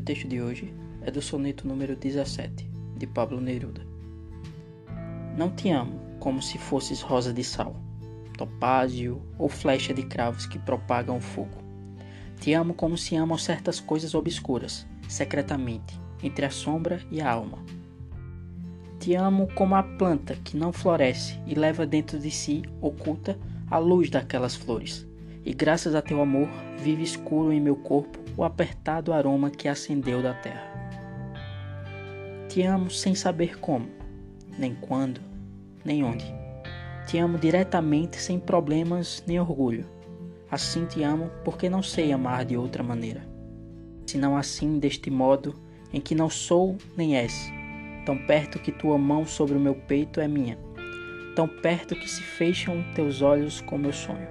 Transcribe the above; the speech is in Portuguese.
texto de hoje é do soneto número 17, de Pablo Neruda. Não te amo como se fosses rosa de sal, topázio ou flecha de cravos que propagam o fogo. Te amo como se amam certas coisas obscuras, secretamente, entre a sombra e a alma. Te amo como a planta que não floresce e leva dentro de si, oculta, a luz daquelas flores. E graças a teu amor, vive escuro em meu corpo o apertado aroma que acendeu da terra. Te amo sem saber como, nem quando, nem onde. Te amo diretamente sem problemas nem orgulho. Assim te amo porque não sei amar de outra maneira. Senão assim, deste modo, em que não sou nem és, tão perto que tua mão sobre o meu peito é minha, tão perto que se fecham teus olhos com meu sonho.